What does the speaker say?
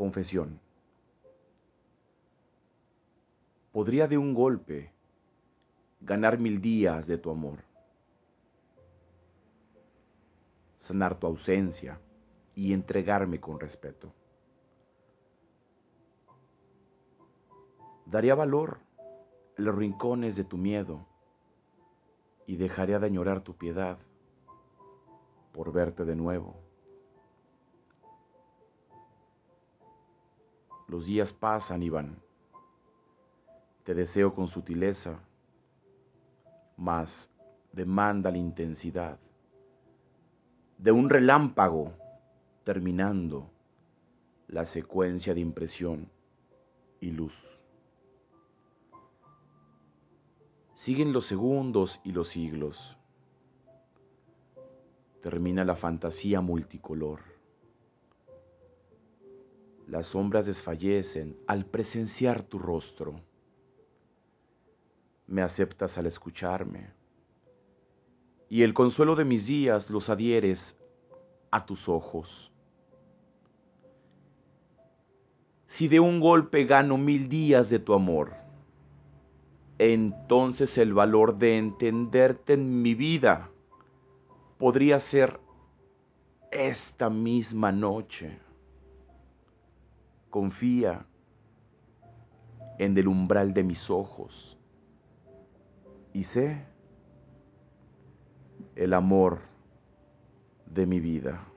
Confesión. Podría de un golpe ganar mil días de tu amor, sanar tu ausencia y entregarme con respeto. Daría valor en los rincones de tu miedo y dejaría de añorar tu piedad por verte de nuevo. Los días pasan y van. Te deseo con sutileza, mas demanda la intensidad de un relámpago terminando la secuencia de impresión y luz. Siguen los segundos y los siglos. Termina la fantasía multicolor. Las sombras desfallecen al presenciar tu rostro. Me aceptas al escucharme. Y el consuelo de mis días los adhieres a tus ojos. Si de un golpe gano mil días de tu amor, entonces el valor de entenderte en mi vida podría ser esta misma noche confía en el umbral de mis ojos y sé el amor de mi vida.